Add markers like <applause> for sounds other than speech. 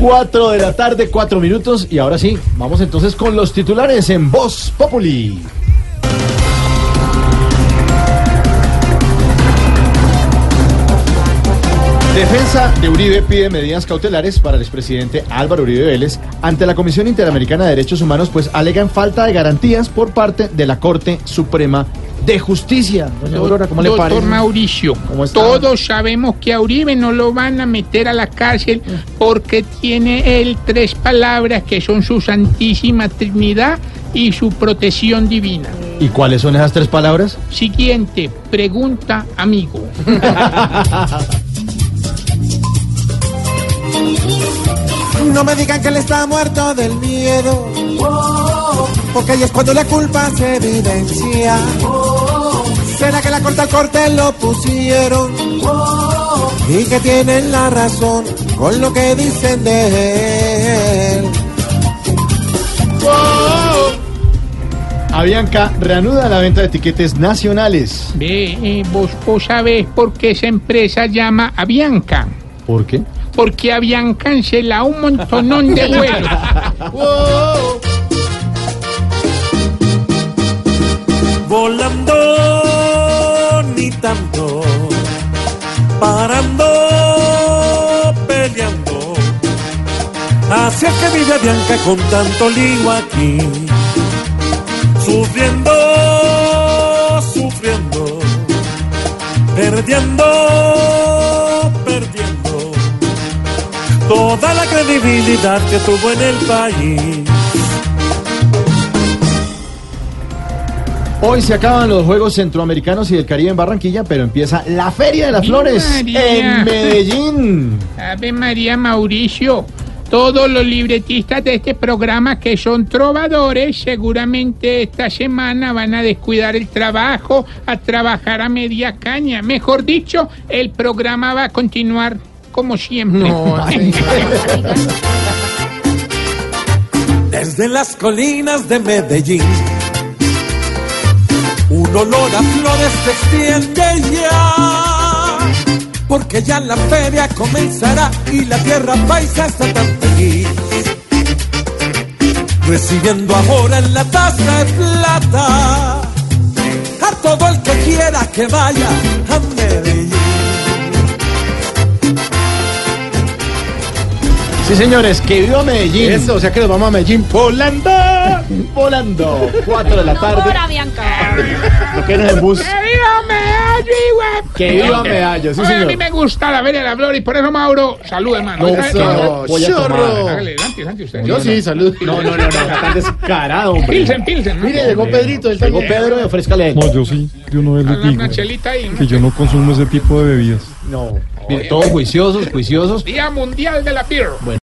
4 de la tarde, 4 minutos. Y ahora sí, vamos entonces con los titulares en Voz Populi. Defensa de Uribe pide medidas cautelares para el expresidente Álvaro Uribe Vélez ante la Comisión Interamericana de Derechos Humanos, pues alegan falta de garantías por parte de la Corte Suprema de Justicia. Doña Aurora, ¿cómo le Doctor parece? Mauricio, ¿Cómo está? todos sabemos que a Uribe no lo van a meter a la cárcel porque tiene él tres palabras que son su santísima Trinidad y su protección divina. ¿Y cuáles son esas tres palabras? Siguiente pregunta, amigo. <laughs> No me digan que él está muerto del miedo. Porque ahí es cuando la culpa se evidencia. ¿Será que la corta al corte lo pusieron? Y que tienen la razón con lo que dicen de él. Avianca reanuda la venta de etiquetes nacionales. Ve, eh, vos, vos sabés por qué esa empresa llama Avianca. ¿Por qué? Porque habían cancelado un montonón de vuelos. <laughs> volando ni tanto, parando, peleando. Así es que vive Bianca con tanto lío aquí, sufriendo, sufriendo, perdiendo, perdiendo toda la credibilidad que tuvo en el país. Hoy se acaban los Juegos Centroamericanos y del Caribe en Barranquilla, pero empieza la Feria de las ¡Mi Flores María! en Medellín. Ave María Mauricio, todos los libretistas de este programa que son trovadores seguramente esta semana van a descuidar el trabajo, a trabajar a media caña. Mejor dicho, el programa va a continuar como siempre. <laughs> Desde las colinas de Medellín, un olor a flores se extiende ya. Porque ya la feria comenzará y la tierra paisa está tan feliz. Recibiendo ahora en la taza de plata a todo el que quiera que vaya a Medellín. Sí, señores, que viva Medellín. Eso, o sea que nos vamos a Medellín volando. <laughs> Volando. 4 de la tarde. Ahora, Bianca. Lo que es en bus. ¡Que viva Medallo, güey! Que viva Medallo, sí, Oye, A mí me gusta la Feria de la Flor y por eso, Mauro, salud, hermano. No, ¿Sabe eso, qué? voy a tomar. chorro. Hágale, Santi, Santi, usted. Yo sí, salud. No, no, no, no, tan descarado, hombre. Pilsen, pilsen. ¿no? Mire, llegó Pedrito, él Llegó. Pedro y ofrézcale. No, yo sí, de una vez les digo una chelita ahí. ¿no? que yo no consumo ese tipo de bebidas. No. Todos juiciosos, juiciosos. Día Mundial de la Beer.